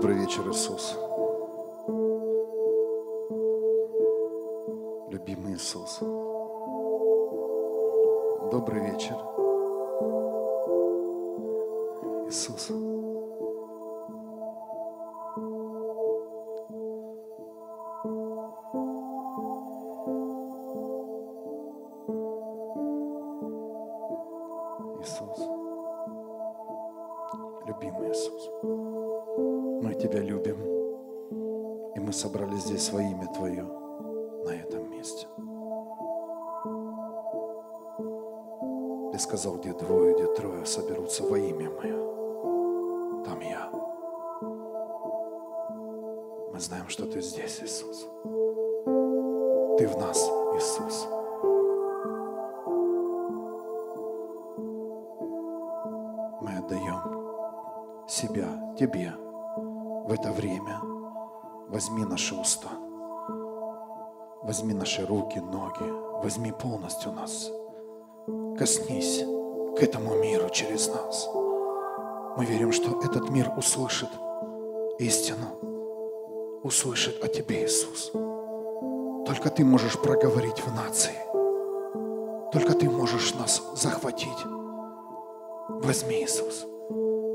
Добрый вечер, Иисус. Любимый Иисус. Добрый вечер. Истину, услышит о Тебе, Иисус. Только Ты можешь проговорить в нации. Только Ты можешь нас захватить. Возьми, Иисус,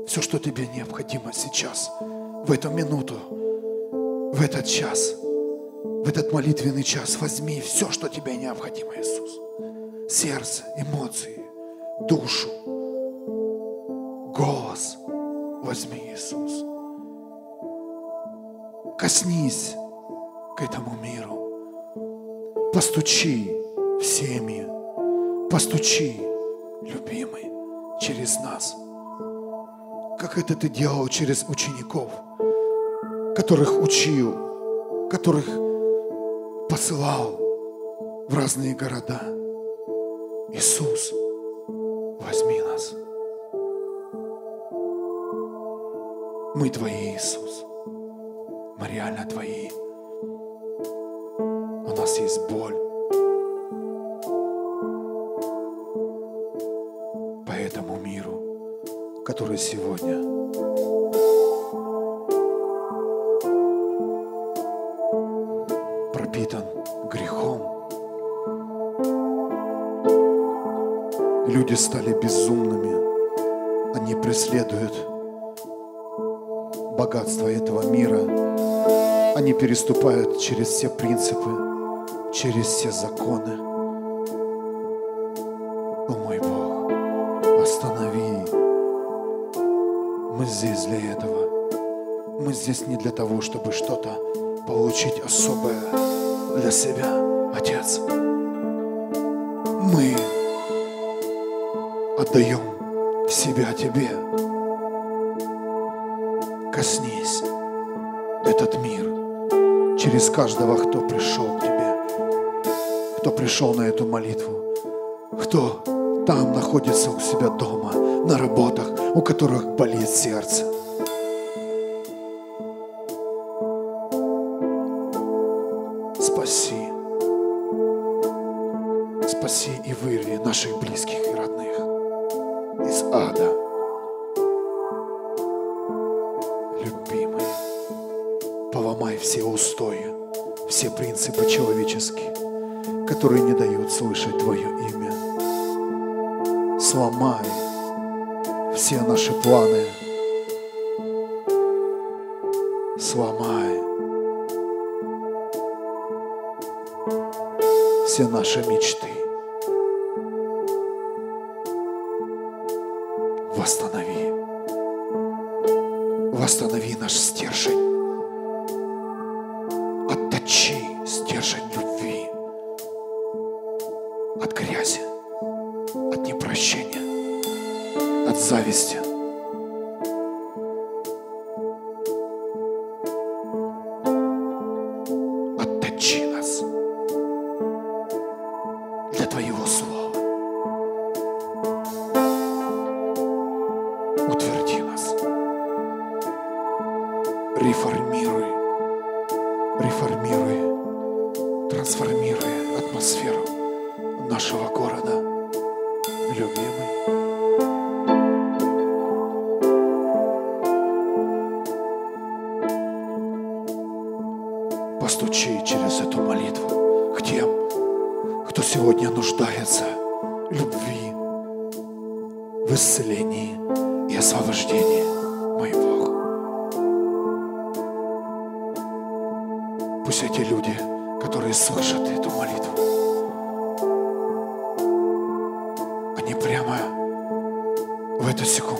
все, что тебе необходимо сейчас, в эту минуту, в этот час, в этот молитвенный час. Возьми все, что тебе необходимо, Иисус. Сердце, эмоции, душу, голос. Возьми, Иисус. Коснись к этому миру. Постучи в семьи. Постучи, любимый, через нас. Как это ты делал через учеников, которых учил, которых посылал в разные города. Иисус, возьми нас. Мы Твои, Иисус. Реально Твои. У нас есть боль. По этому миру, который сегодня пропитан грехом. Люди стали безумными. Они преследуют богатство этого мира. Они переступают через все принципы, через все законы. О мой Бог, останови. Мы здесь для этого. Мы здесь не для того, чтобы что-то получить особое для себя, Отец. Мы отдаем себя Тебе. Коснись этот мир через каждого, кто пришел к Тебе, кто пришел на эту молитву, кто там находится у себя дома, на работах, у которых болит сердце. Постучи через эту молитву к тем, кто сегодня нуждается в любви, в исцелении и освобождении, мой Бог. Пусть эти люди, которые слышат эту молитву, они прямо в эту секунду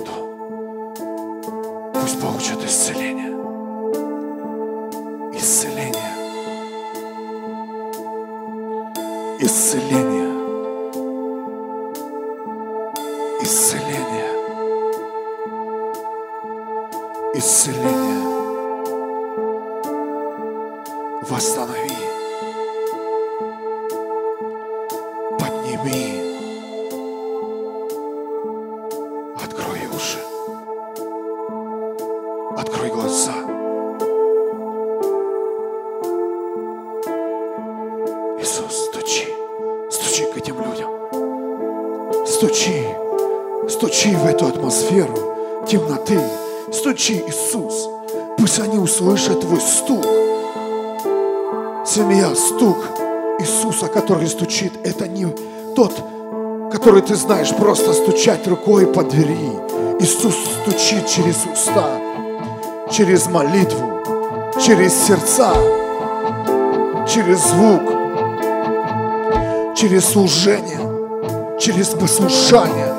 который ты знаешь, просто стучать рукой по двери. Иисус стучит через уста, через молитву, через сердца, через звук, через служение, через послушание,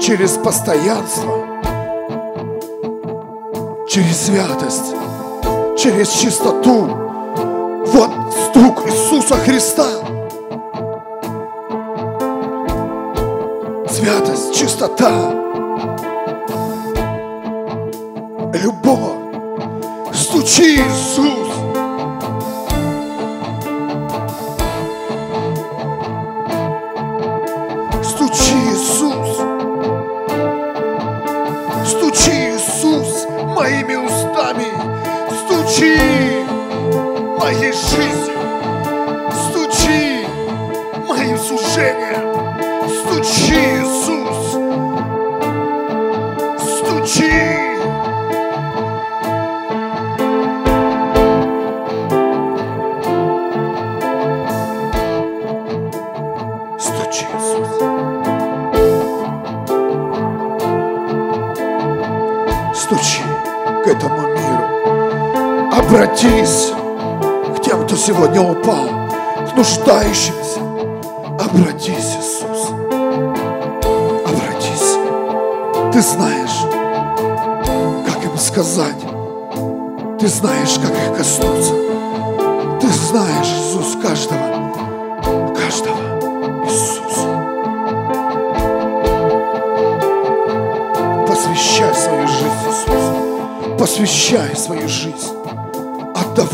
через постоянство, через святость, через чистоту. Вот стук Иисуса Христа. Святость, чистота, любовь. Стучи, Иисус.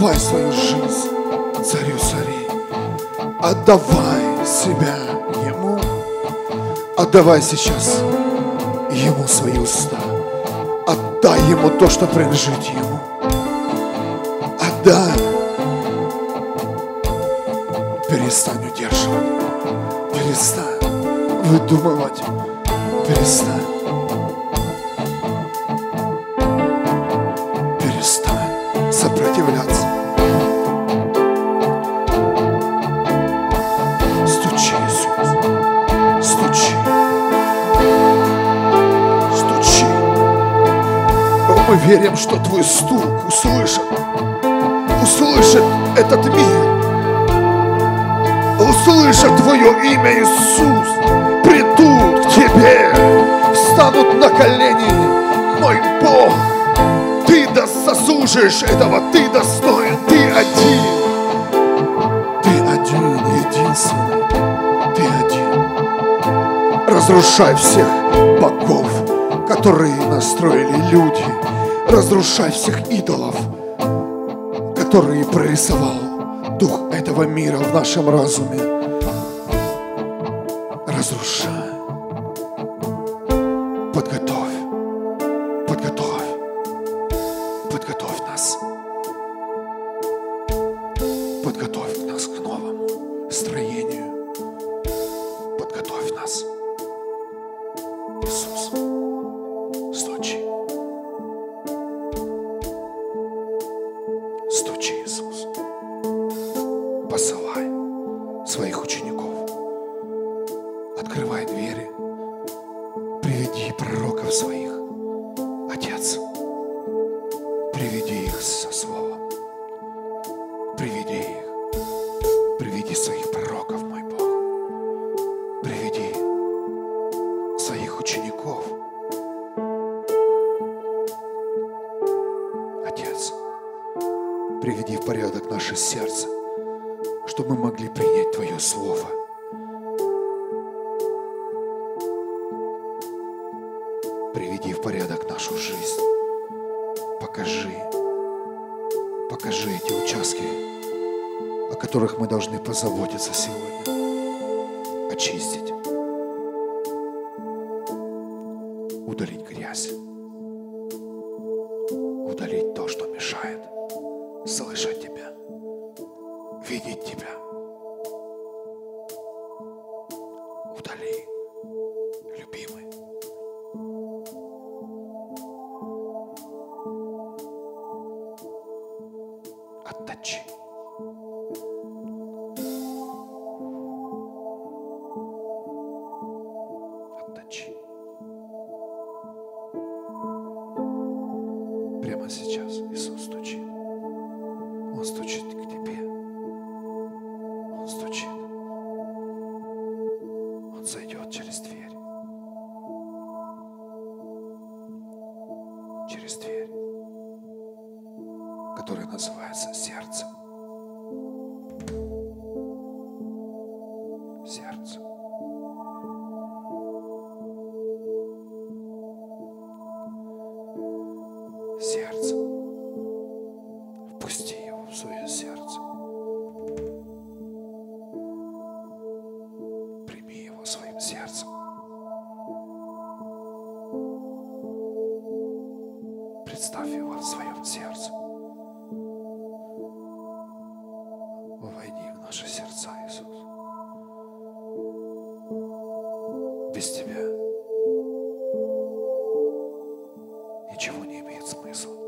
Отдавай свою жизнь царю царей. Отдавай себя Ему. Отдавай сейчас Ему свои уста. Отдай Ему то, что принадлежит Ему. Верим, что Твой стук услышит. Услышит этот мир. Услышат Твое имя, Иисус. Придут к Тебе. Встанут на колени. Мой Бог. Ты да заслужишь этого. Ты достоин. Ты один. Ты один, единственный. Ты один. Разрушай всех богов, которые настроили люди. Разрушай всех идолов, которые прорисовал дух этого мира в нашем разуме. Могли принять Твое Слово. Приведи в порядок нашу жизнь. Покажи, покажи эти участки, о которых мы должны позаботиться сегодня, очистить, ничего не имеет смысла.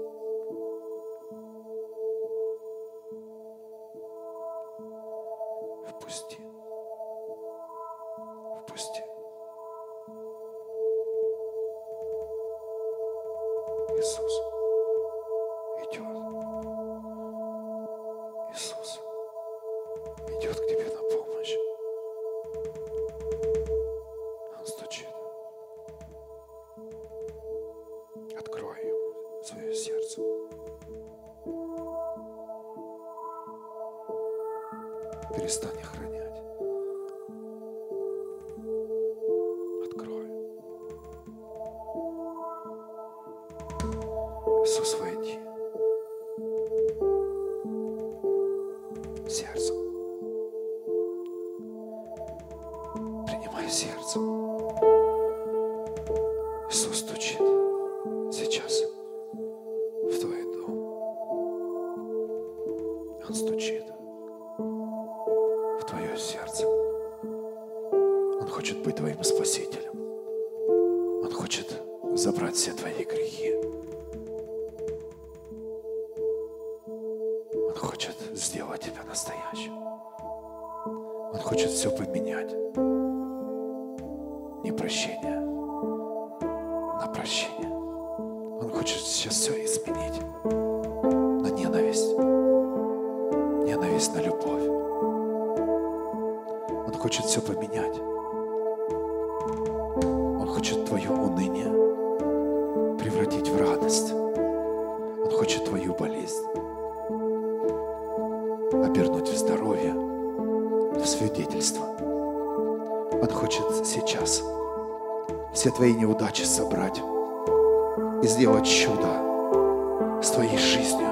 Здоровье, в свидетельство. Он хочет сейчас все твои неудачи собрать и сделать чудо с твоей жизнью.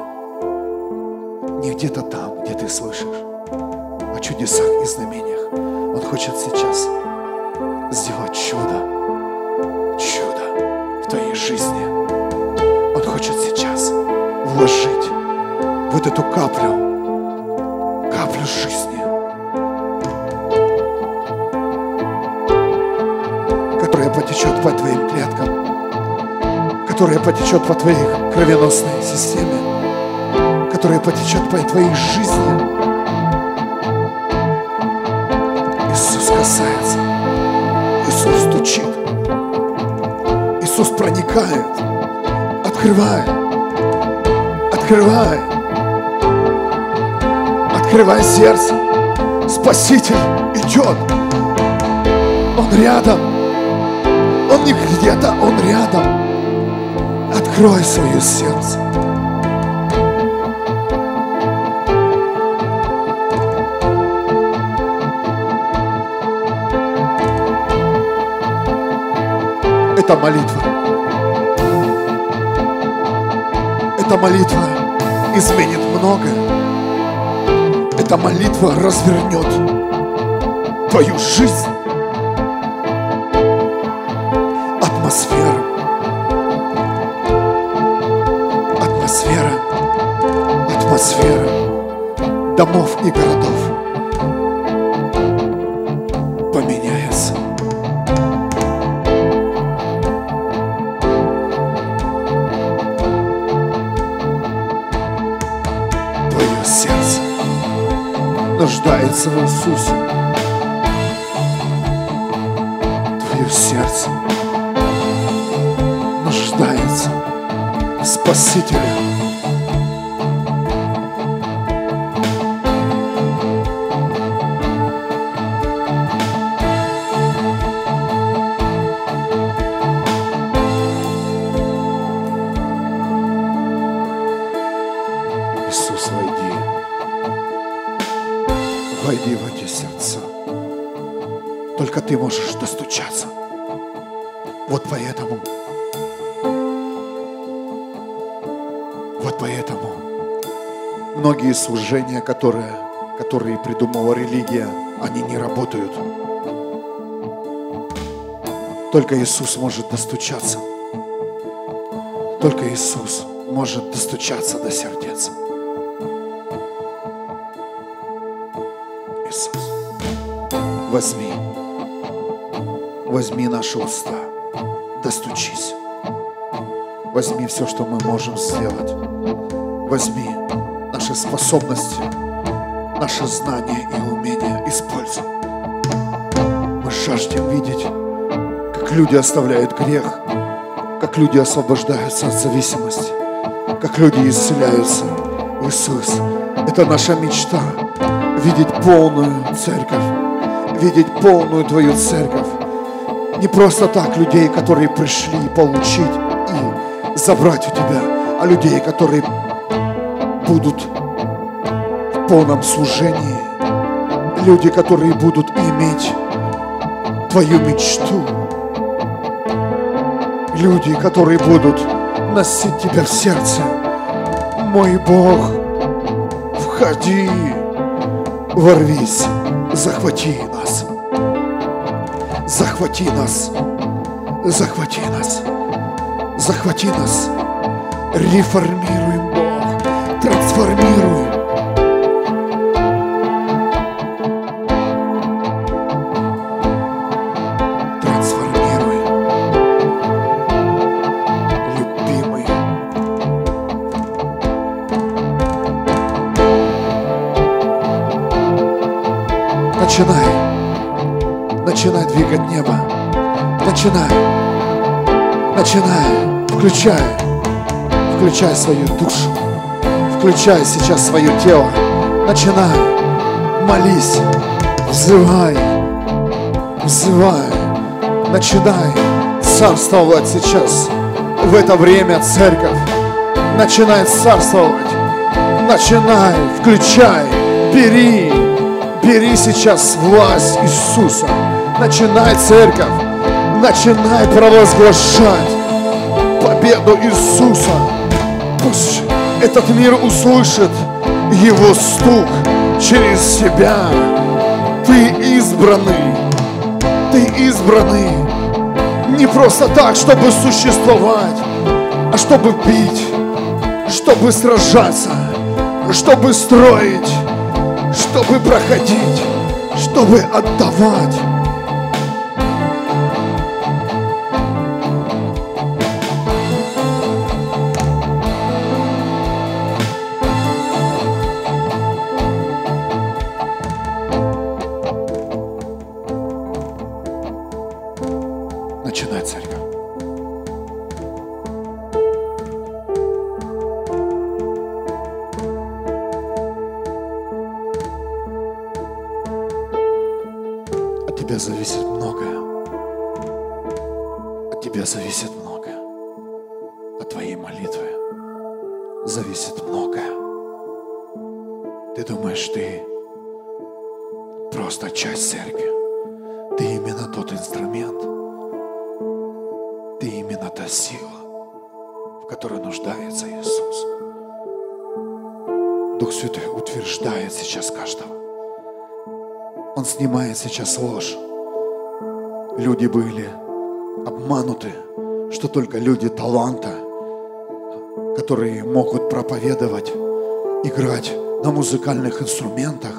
Не где-то там, где ты слышишь, о чудесах и знамениях. Он хочет сейчас сделать чудо, чудо в твоей жизни. Он хочет сейчас вложить вот эту каплю, каплю жизни, которая потечет по твоим клеткам, которая потечет по твоей кровеносной системе, которая потечет по твоей жизни. Иисус касается, Иисус стучит, Иисус проникает. Открывай. Открывай. Открывай сердце. Спаситель идет. Он рядом. Он не где-то, он рядом. Открой свое сердце. Это молитва. Эта молитва изменит многое. Эта молитва развернет твою жизнь. Атмосфера. Атмосфера. Атмосфера домов и городов нуждается в Иисусе. Твое сердце нуждается в Спасителе. Многие служения, которые, которые придумала религия, они не работают. Только Иисус может достучаться. Только Иисус может достучаться до сердец. Иисус, возьми, возьми наши уста, достучись. Возьми все, что мы можем сделать. Возьми наши способности, наши знания и умения, используй. Мы жаждем видеть, как люди оставляют грех, как люди освобождаются от зависимости, как люди исцеляются. Иисус, это наша мечта видеть полную церковь, видеть полную Твою церковь. Не просто так людей, которые пришли получить и забрать у Тебя, а людей, которые будут полном служении. Люди, которые будут иметь Твою мечту. Люди, которые будут носить Тебя в сердце. Мой Бог, входи ворвись, захвати нас. Захвати нас. Захвати нас. Захвати нас. Реформируем, Бог. Трансформируй. Начинай. Начинай. Включай. Включай свою душу. Включай сейчас свое тело. Начинай. Молись. Взывай. Взывай. Начинай царствовать сейчас. В это время церковь. Начинай царствовать. Начинай. Включай. Бери. Бери сейчас власть Иисуса. Начинай церковь. Начинай провозглашать победу Иисуса. Пусть этот мир услышит Его стук через себя. Ты избранный. Ты избранный. Не просто так, чтобы существовать, а чтобы бить, чтобы сражаться, чтобы строить, чтобы проходить, чтобы отдавать. Сейчас ложь. Люди были обмануты, что только люди таланта, которые могут проповедовать, играть на музыкальных инструментах,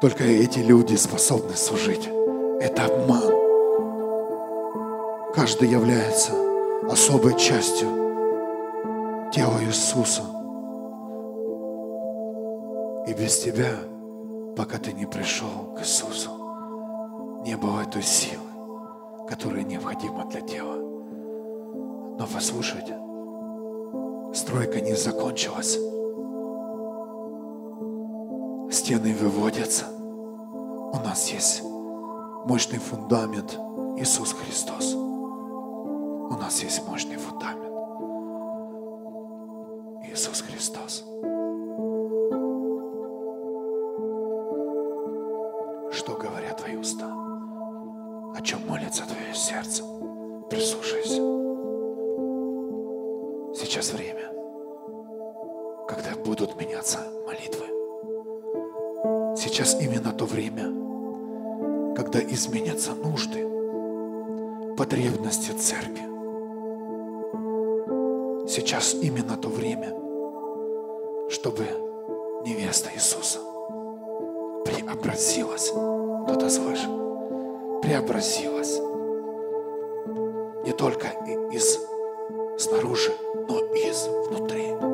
только эти люди способны служить. Это обман. Каждый является особой частью тела Иисуса. И без тебя, пока ты не пришел к Иисусу, не было той силы, которая необходима для тела. Но послушайте, стройка не закончилась. Стены выводятся. У нас есть мощный фундамент Иисус Христос. У нас есть мощный фундамент. Иисус Христос. О чем молится твое сердце? Прислушайся. Сейчас время, когда будут меняться молитвы. Сейчас именно то время, когда изменятся нужды, потребности церкви. Сейчас именно то время, чтобы невеста Иисуса преобразилась. Кто-то слышит? Преобразилась. Не только из снаружи, но и из внутри.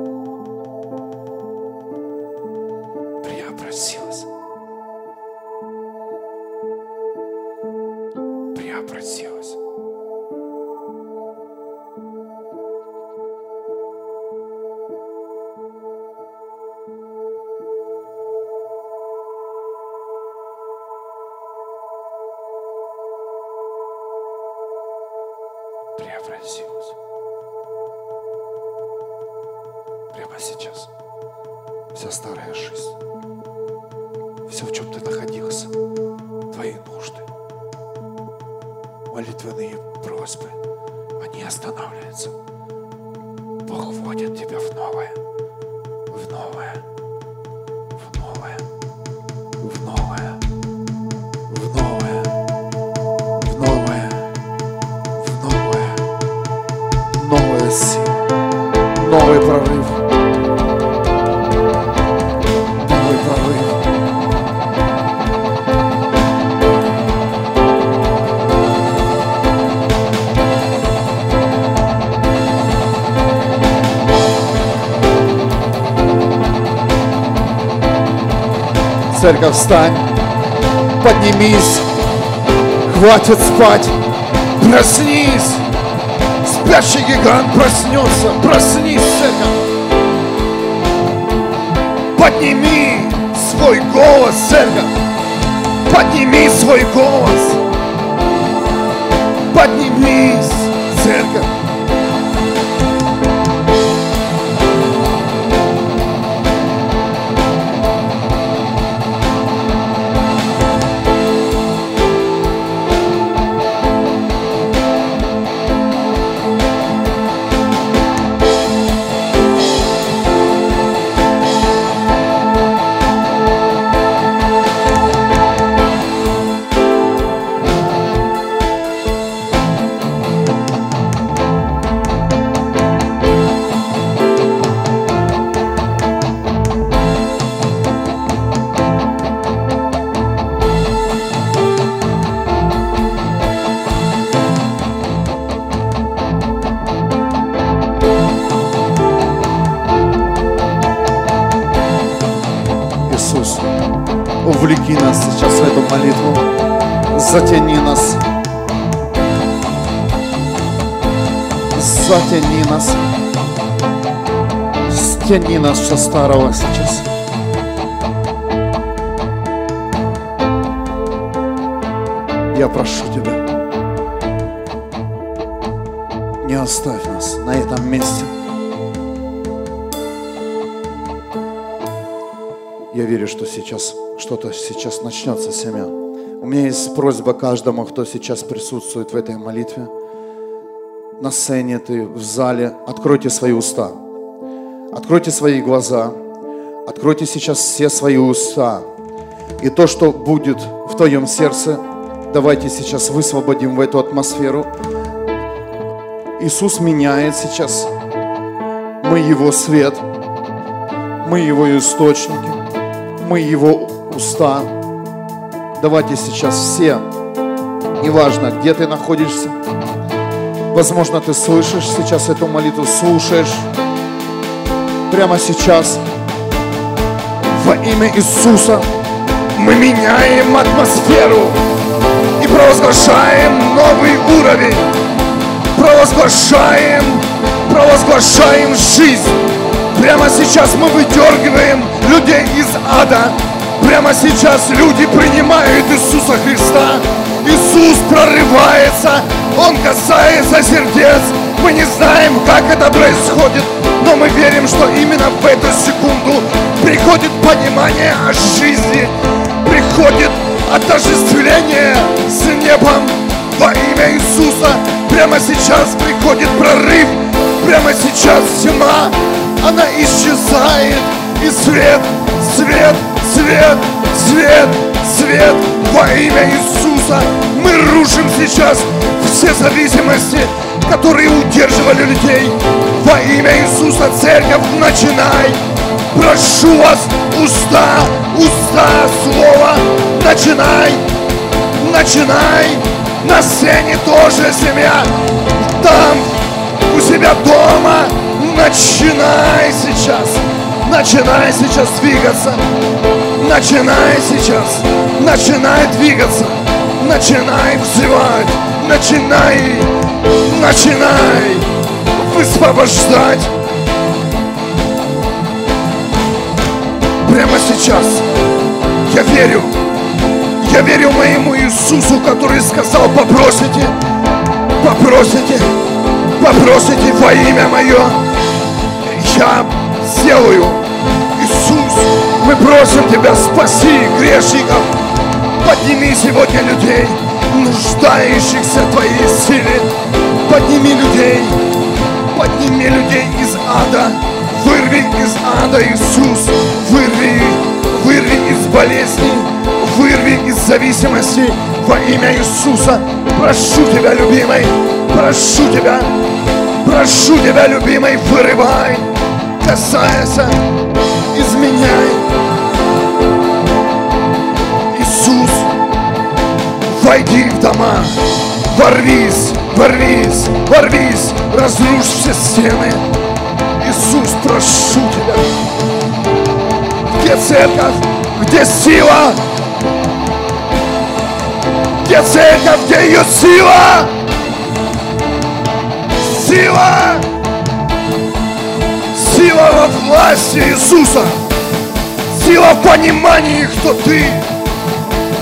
Церковь, встань, поднимись, хватит спать, проснись, спящий гигант проснется, проснись, церковь, подними свой голос, церковь, подними свой голос, поднимись, со старого сейчас. Я прошу Тебя, не оставь нас на этом месте. Я верю, что сейчас что-то сейчас начнется, семья. У меня есть просьба каждому, кто сейчас присутствует в этой молитве. На сцене ты, в зале. Откройте свои уста. Откройте свои глаза. Откройте сейчас все свои уста. И то, что будет в твоем сердце, давайте сейчас высвободим в эту атмосферу. Иисус меняет сейчас. Мы Его свет. Мы Его источники мы Его уста. Давайте сейчас все, неважно, где ты находишься, возможно, ты слышишь сейчас эту молитву, слушаешь, прямо сейчас, во имя Иисуса, мы меняем атмосферу и провозглашаем новый уровень, провозглашаем, провозглашаем жизнь. Прямо сейчас мы выдергиваем людей из ада. Прямо сейчас люди принимают Иисуса Христа. Иисус прорывается, Он касается сердец. Мы не знаем, как это происходит, но мы верим, что именно в эту секунду приходит понимание о жизни, приходит отождествление с небом во имя Иисуса. Прямо сейчас приходит прорыв, прямо сейчас тьма, она исчезает, и свет, свет, свет, свет, свет во имя Иисуса. Мы рушим сейчас все зависимости, которые удерживали людей. Во имя Иисуса, церковь, начинай. Прошу вас, уста, уста, слово, начинай, начинай. На сцене тоже семья, там, у себя дома, начинай сейчас. Начинай сейчас двигаться. Начинай сейчас. Начинай двигаться. Начинай взывать. Начинай. Начинай высвобождать. Прямо сейчас я верю. Я верю моему Иисусу, который сказал, попросите, попросите, попросите во имя мое. Я сделаю. Иисус, мы просим Тебя, спаси грешников. Подними сегодня людей, нуждающихся в Твоей силе. Подними людей, подними людей из ада. Вырви из ада, Иисус, вырви, вырви из болезней, вырви из зависимости во имя Иисуса. Прошу Тебя, любимый, прошу Тебя, прошу Тебя, любимый, вырывай касается, изменяй. Войди в дома, ворвись, ворвись, ворвись, разрушь все стены. Иисус, прошу Тебя. Где церковь? Где сила? Где церковь? Где ее сила? Сила! Сила во власти Иисуса. Сила в понимании, кто ты.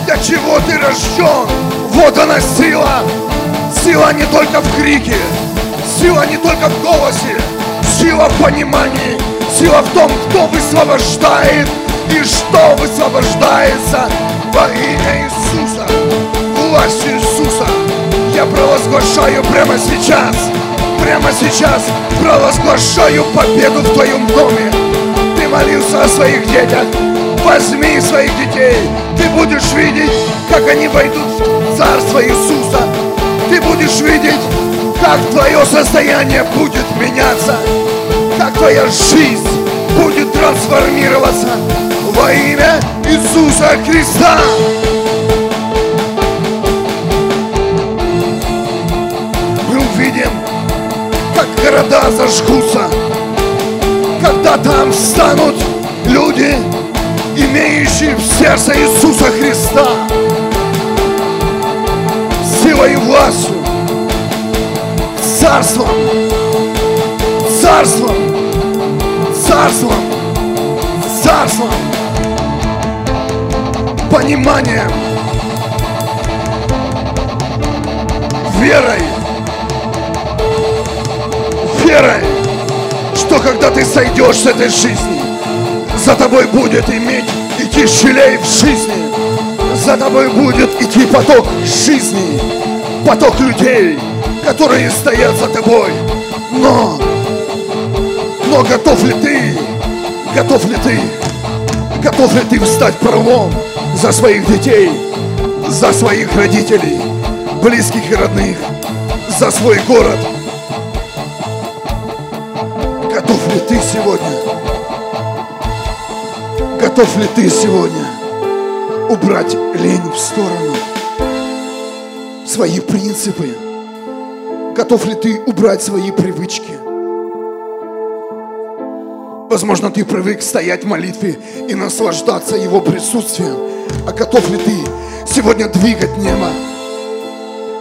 Для чего ты рожден. Вот она сила. Сила не только в крике. Сила не только в голосе. Сила в понимании. Сила в том, кто высвобождает и что высвобождается во имя Иисуса. Власть Иисуса я провозглашаю прямо сейчас прямо сейчас провозглашаю победу в твоем доме. Ты молился о своих детях. Возьми своих детей. Ты будешь видеть, как они войдут в Царство Иисуса. Ты будешь видеть, как твое состояние будет меняться. Как твоя жизнь будет трансформироваться во имя Иисуса Христа. города зажгутся, когда там станут люди, имеющие в сердце Иисуса Христа. Силой и властью, царством, царством, царством, царством, пониманием, верой, верой, что когда ты сойдешь с этой жизни, за тобой будет иметь идти шелей в жизни, за тобой будет идти поток жизни, поток людей, которые стоят за тобой. Но, но готов ли ты, готов ли ты, готов ли ты встать пролом за своих детей, за своих родителей, близких и родных, за свой город? Готов ли ты сегодня? Готов ли ты сегодня убрать лень в сторону? Свои принципы, Готов ли ты убрать свои привычки? Возможно, ты привык стоять в молитве и наслаждаться Его присутствием. А готов ли ты сегодня двигать небо?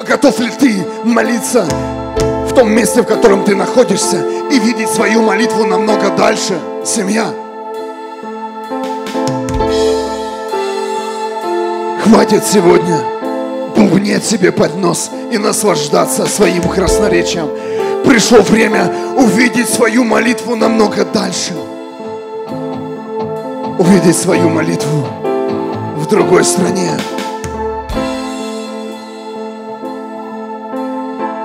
А готов ли ты молиться в том месте, в котором ты находишься, и видеть свою молитву намного дальше, семья? Хватит сегодня бубнеть себе под нос и наслаждаться своим красноречием. Пришло время увидеть свою молитву намного дальше. Увидеть свою молитву в другой стране.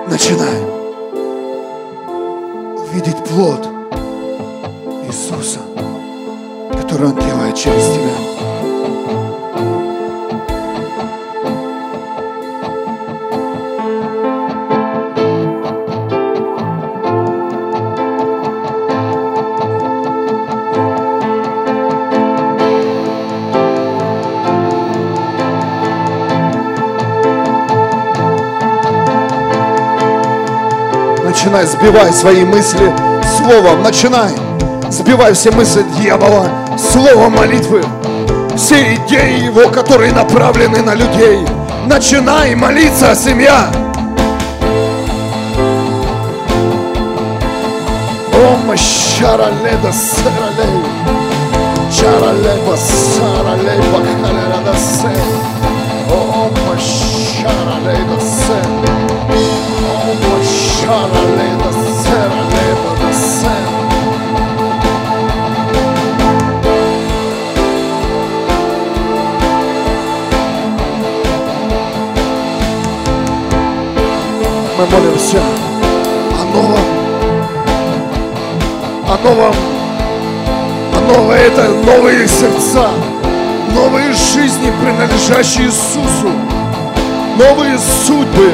Начинай увидеть плод Иисуса, который Он делает через тебя. Начинай, сбивай свои мысли словом, начинай, сбивай все мысли дьявола словом молитвы, все идеи его, которые направлены на людей. Начинай молиться, семья. Ома шараледа саралей, шаралеба саралей бахаледа се, Мы молимся. О новом, о новом, о новом, это новые сердца, новые жизни, принадлежащие Иисусу, новые судьбы,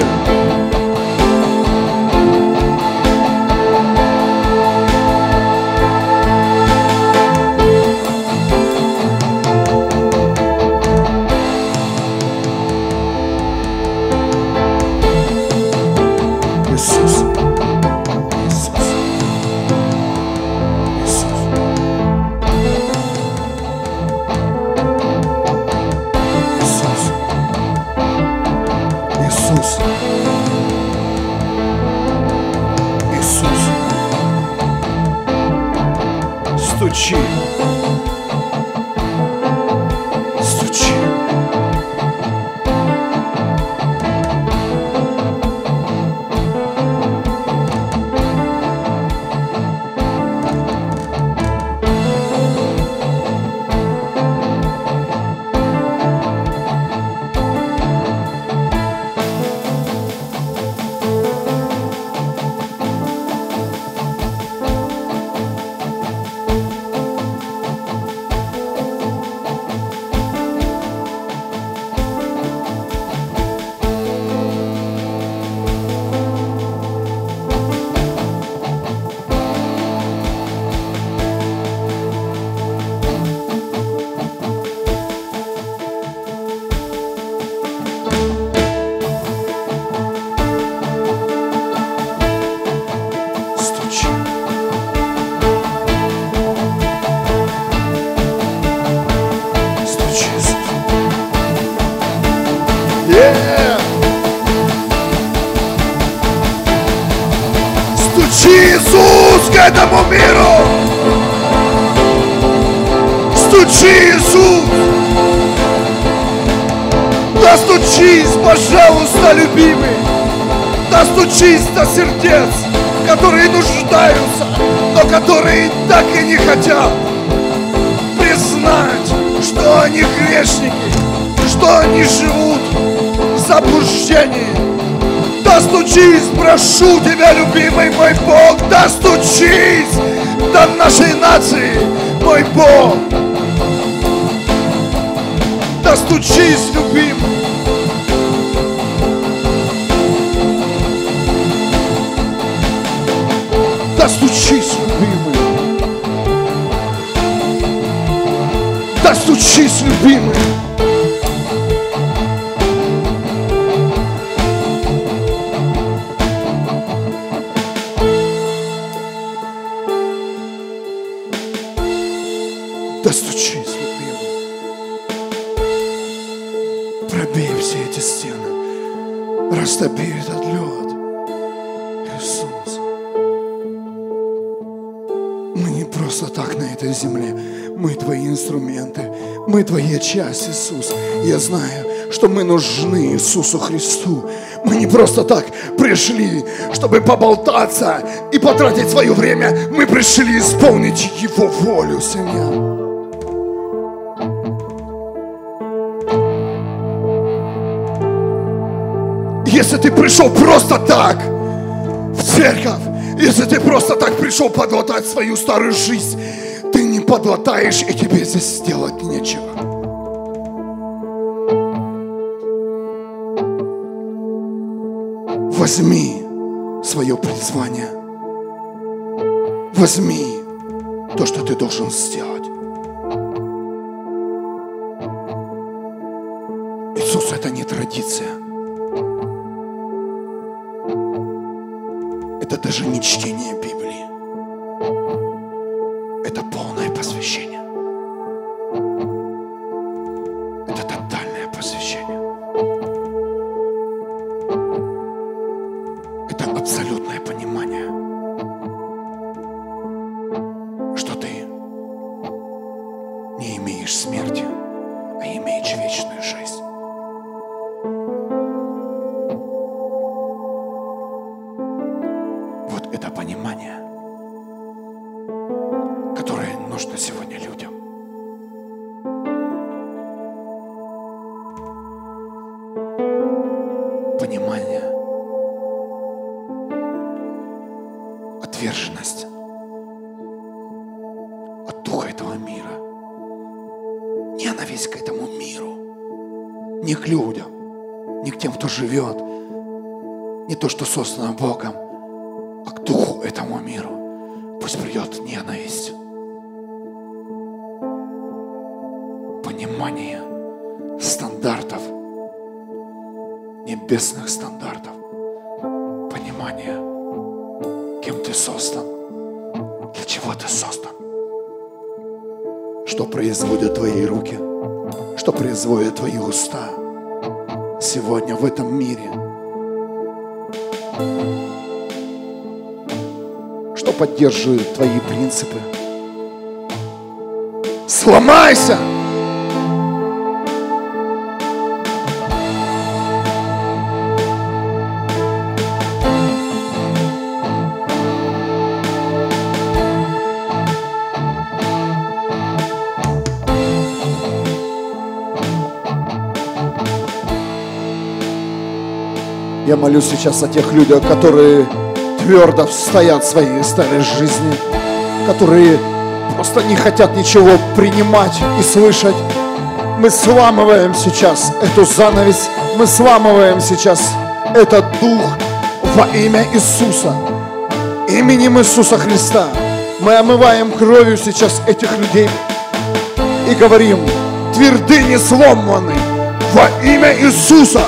любимый. Достучись до сердец, которые нуждаются, но которые так и не хотят признать, что они грешники, что они живут в заблуждении. Достучись, прошу тебя, любимый мой Бог, достучись до нашей нации, мой Бог. Достучись, любимый. Достучись, любимый. Достучись, любимый. Что мы нужны Иисусу Христу. Мы не просто так пришли, чтобы поболтаться и потратить свое время. Мы пришли исполнить Его волю, Семья. Если ты пришел просто так в церковь, если ты просто так пришел подлатать свою старую жизнь, ты не подлатаешь, и тебе здесь сделать нечего. Возьми свое призвание. Возьми то, что ты должен сделать. Иисус, это не традиция. Это даже не чтение Библии. Кто живет, не то, что создано Богом, а к духу этому миру пусть придет ненависть. Понимание стандартов, небесных стандартов. Понимание, кем ты создан, для чего ты создан. Что производят твои руки, что производят твои уста сегодня в этом мире – что поддерживает твои принципы. Сломайся! Я молюсь сейчас о тех людях, которые твердо стоят в своей старой жизни, которые просто не хотят ничего принимать и слышать. Мы сламываем сейчас эту занавесь, мы сламываем сейчас этот дух во имя Иисуса, именем Иисуса Христа. Мы омываем кровью сейчас этих людей и говорим, твердыни сломаны во имя Иисуса.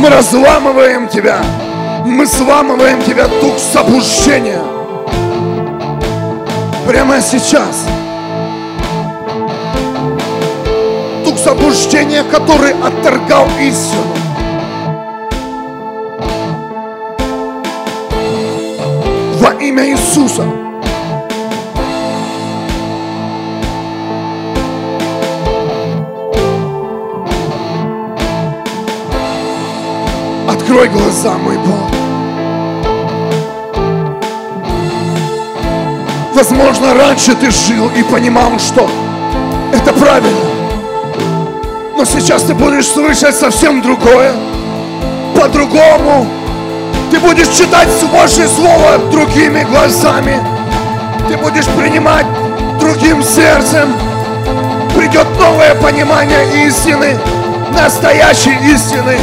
Мы разламываем тебя. Мы сламываем тебя, дух заблуждения. Прямо сейчас. Дух заблуждения, который отторгал истину. Во имя Иисуса. Открой глаза, мой Бог. Возможно, раньше ты жил и понимал, что это правильно. Но сейчас ты будешь слышать совсем другое, по-другому. Ты будешь читать Божье Слово другими глазами. Ты будешь принимать другим сердцем. Придет новое понимание истины, настоящей истины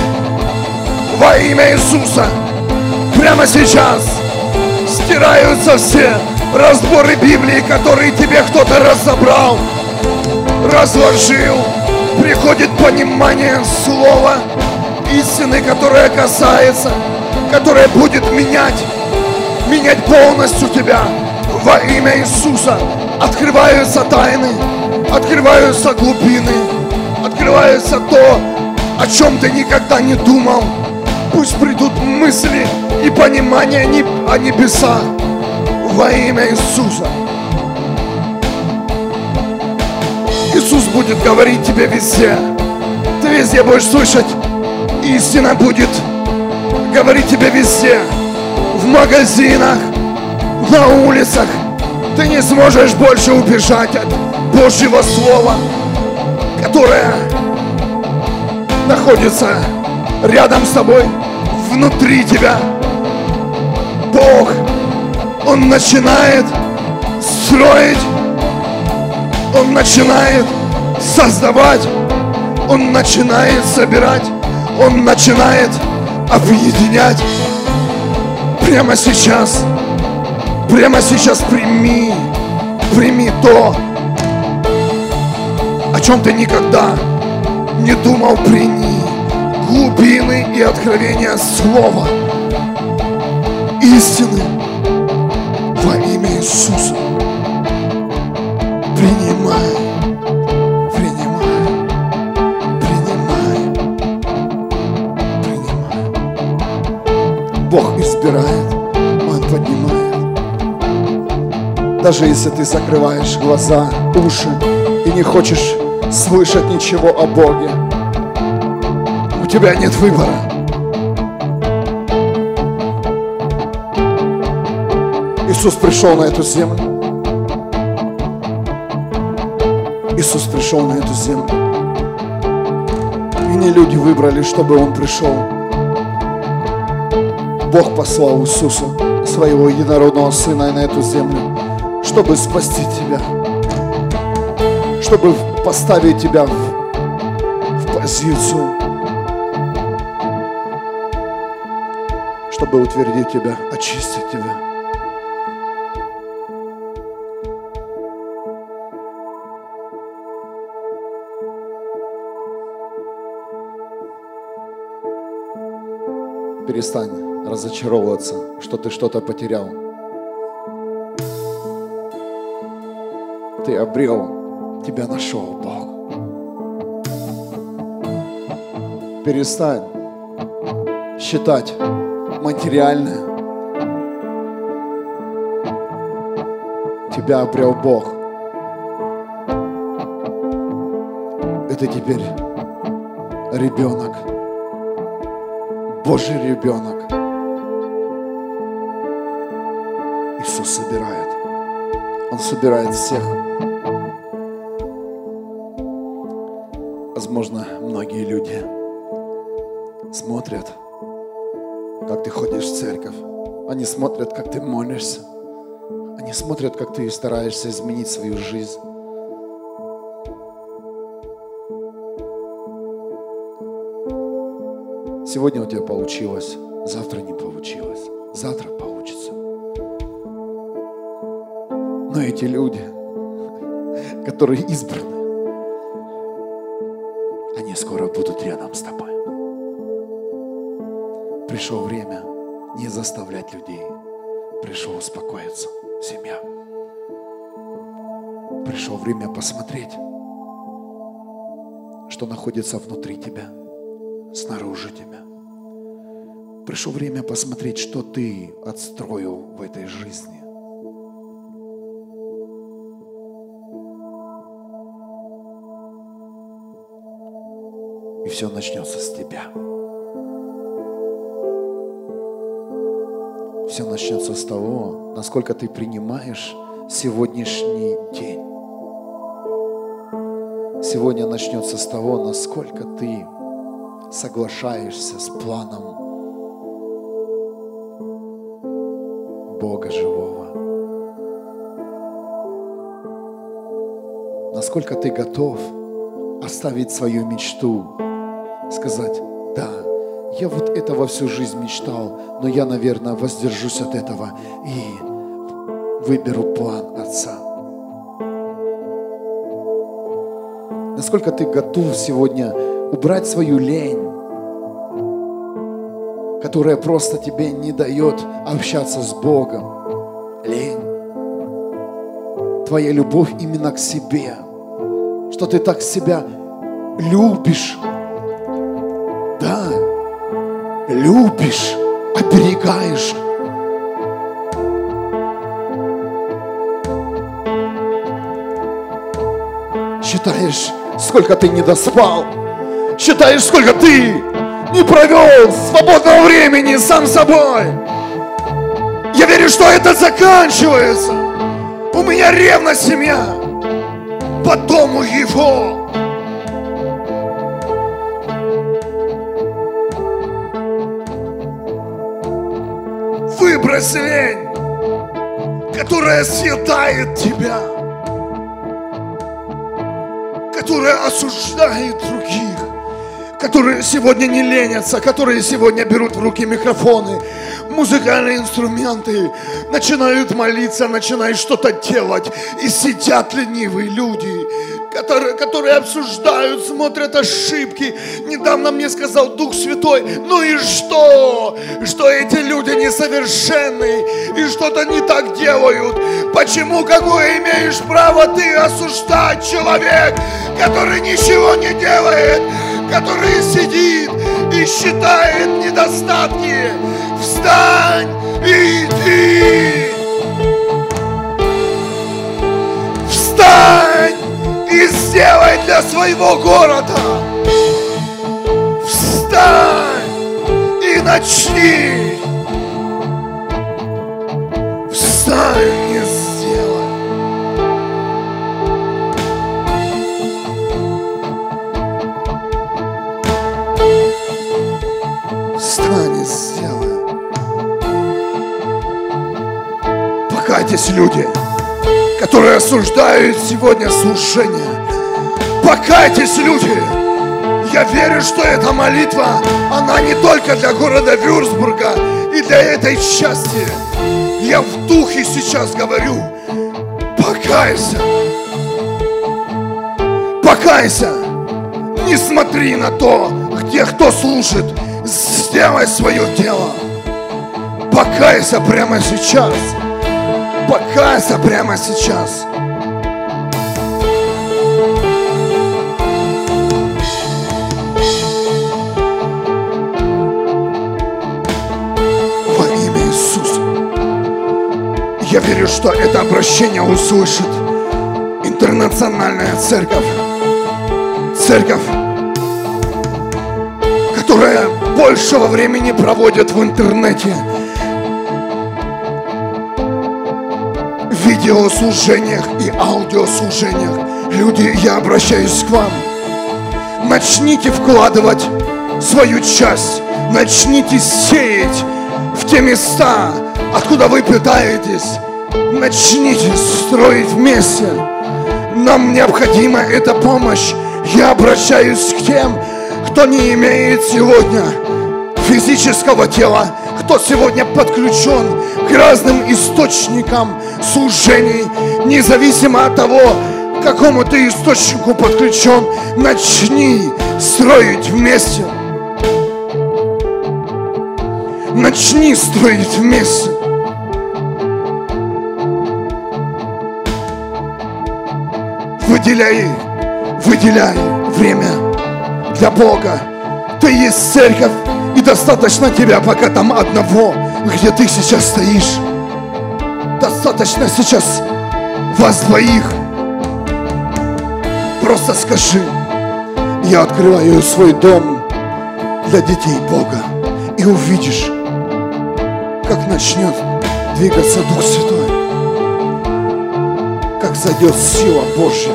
во имя Иисуса. Прямо сейчас стираются все разборы Библии, которые тебе кто-то разобрал, разложил. Приходит понимание слова истины, которое касается, которое будет менять, менять полностью тебя во имя Иисуса. Открываются тайны, открываются глубины, открывается то, о чем ты никогда не думал. Пусть придут мысли и понимание о небесах во имя Иисуса. Иисус будет говорить тебе везде. Ты везде будешь слышать. Истина будет говорить тебе везде. В магазинах, на улицах. Ты не сможешь больше убежать от Божьего Слова, которое находится рядом с тобой, внутри тебя. Бог он начинает строить, он начинает создавать, он начинает собирать, он начинает объединять. Прямо сейчас, прямо сейчас прими, прими то, о чем ты никогда не думал, прими глубины и откровения Слова, истины, во имя Иисуса. Принимай, принимай, принимай, принимай. Бог избирает, Он поднимает. Даже если ты закрываешь глаза, уши и не хочешь слышать ничего о Боге, тебя нет выбора. Иисус пришел на эту землю. Иисус пришел на эту землю. И не люди выбрали, чтобы Он пришел. Бог послал Иисуса, своего единородного Сына, на эту землю, чтобы спасти тебя, чтобы поставить тебя в, в позицию, чтобы утвердить тебя, очистить тебя. перестань разочаровываться, что ты что-то потерял. Ты обрел, тебя нашел Бог. Перестань считать материальное. Тебя обрел Бог. Это теперь ребенок. Божий ребенок. Иисус собирает. Он собирает всех. Возможно, многие люди смотрят, как ты ходишь в церковь. Они смотрят, как ты молишься. Они смотрят, как ты стараешься изменить свою жизнь. Сегодня у тебя получилось, завтра не получилось, завтра получится. Но эти люди, которые избраны, они скоро будут рядом с тобой. Пришло время не заставлять людей. Пришло успокоиться, семья. Пришло время посмотреть, что находится внутри тебя – снаружи тебя. Пришло время посмотреть, что ты отстроил в этой жизни. И все начнется с тебя. Все начнется с того, насколько ты принимаешь сегодняшний день. Сегодня начнется с того, насколько ты соглашаешься с планом Бога живого. Насколько ты готов оставить свою мечту, сказать, да, я вот этого всю жизнь мечтал, но я, наверное, воздержусь от этого и выберу план Отца. Насколько ты готов сегодня убрать свою лень, которая просто тебе не дает общаться с Богом. Лень. Твоя любовь именно к себе. Что ты так себя любишь. Любишь, оберегаешь. Считаешь, сколько ты не доспал. Считаешь, сколько ты не провел свободного времени сам собой. Я верю, что это заканчивается. У меня ревность семья по дому его. Лень, которая съедает тебя, которая осуждает других, которые сегодня не ленятся, которые сегодня берут в руки микрофоны, музыкальные инструменты, начинают молиться, начинают что-то делать, и сидят ленивые люди, которые, которые обсуждают, смотрят ошибки. Недавно мне сказал Дух Святой, ну и что? Что эти люди несовершенны и что-то не так делают. Почему, какое имеешь право ты осуждать человек, который ничего не делает, который сидит и считает недостатки? Встань и иди! Сделай для своего города. Встань и начни. Встань и сделай. Встань и сделай. Покайтесь, люди которые осуждают сегодня служение. Покайтесь, люди! Я верю, что эта молитва, она не только для города Вюрсбурга и для этой части. Я в духе сейчас говорю, покайся. Покайся. Не смотри на то, где кто служит. Сделай свое дело. Покайся прямо сейчас. Покайся прямо сейчас. Я верю, что это обращение услышит интернациональная церковь. Церковь, которая большего времени проводит в интернете, видеослужениях и аудиослужениях. Люди, я обращаюсь к вам. Начните вкладывать свою часть. Начните сеять в те места, откуда вы питаетесь. Начните строить вместе. Нам необходима эта помощь. Я обращаюсь к тем, кто не имеет сегодня физического тела, кто сегодня подключен к разным источникам служений, независимо от того, к какому ты источнику подключен, начни строить вместе. Начни строить вместе. Выделяй, выделяй время для Бога. Ты есть церковь, и достаточно тебя пока там одного, где ты сейчас стоишь. Достаточно сейчас вас двоих. Просто скажи, я открываю свой дом для детей Бога. И увидишь, как начнет двигаться Дух Святой. Как зайдет сила Божья,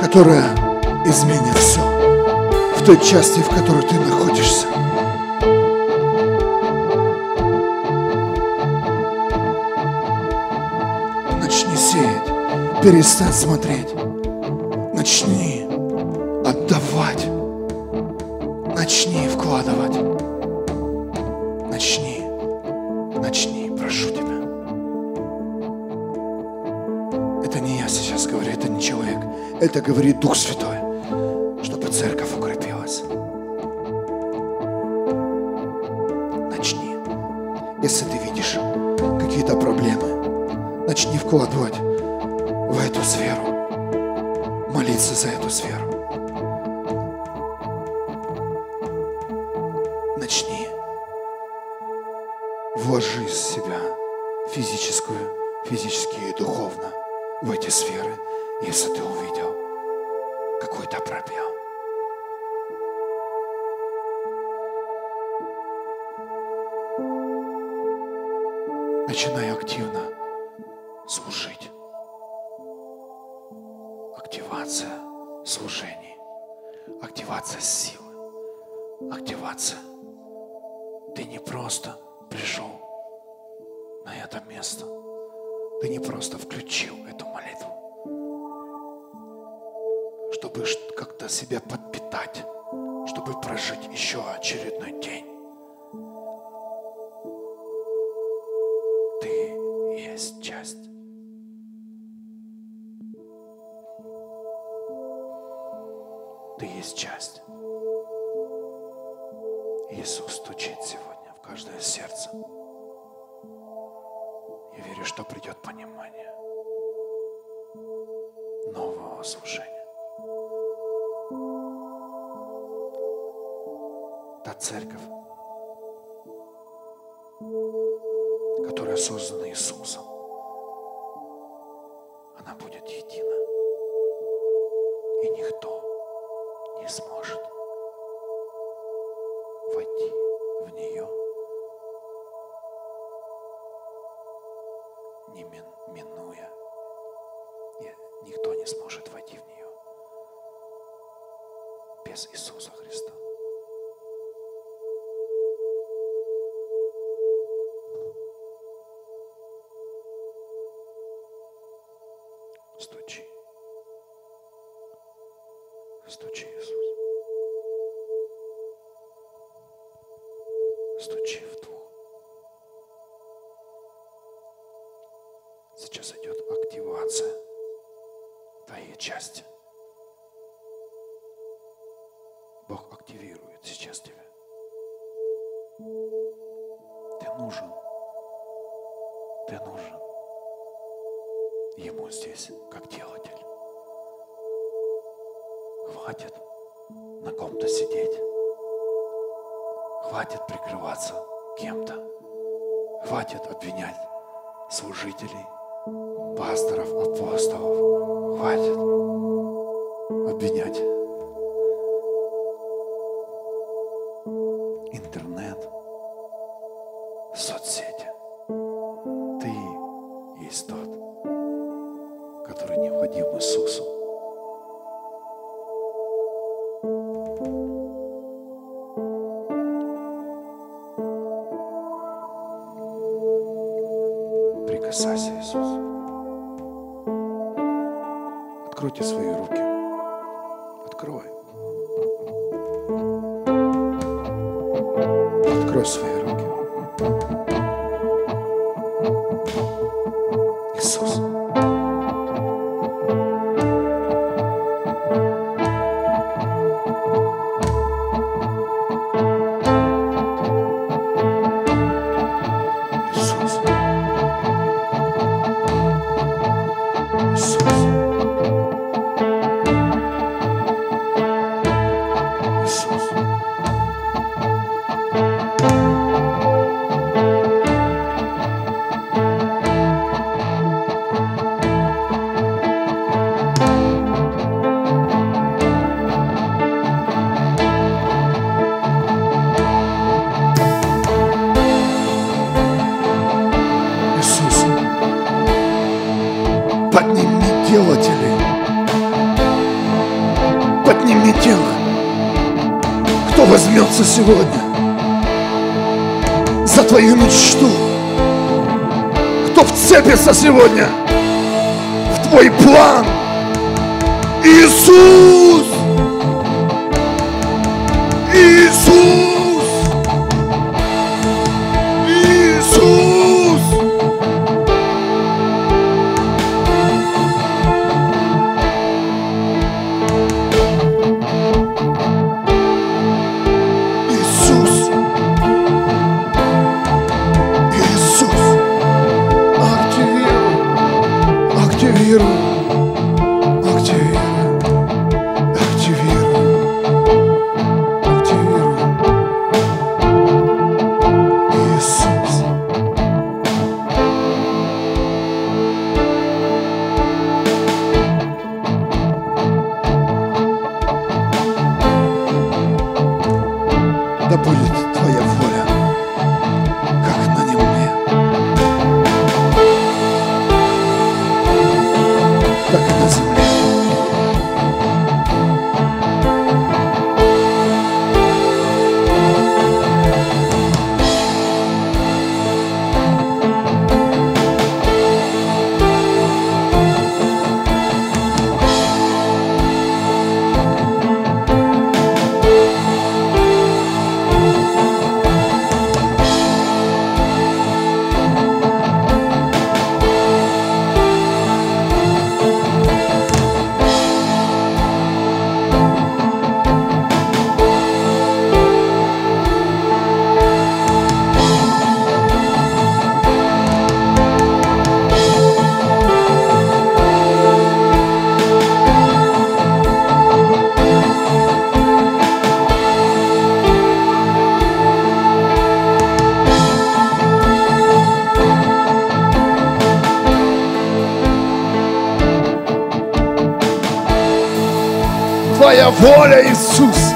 которая изменит все в той части, в которой ты находишься. Начни сеять, перестань смотреть. Говорит Дух Святой, Начинай активно служить. Активация служений, активация силы, активация. Ты не просто пришел на это место, ты не просто включил эту молитву, чтобы как-то себя подпитать, чтобы прожить еще очередной день. Сейчас идет активация твоей части. Бог активирует сейчас тебя. Ты нужен. Ты нужен. Ему здесь как делатель. Хватит на ком-то сидеть. Хватит прикрываться кем-то. Хватит обвинять служителей, пасторов, апостолов. Хватит обвинять делатели. Подними тело. Кто возьмется сегодня за твою мечту? Кто вцепится сегодня в твой план? Иисус! Воля, Иисус.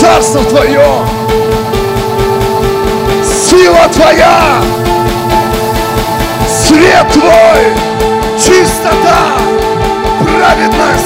Царство Твое, сила Твоя, свет Твой, чистота, праведность.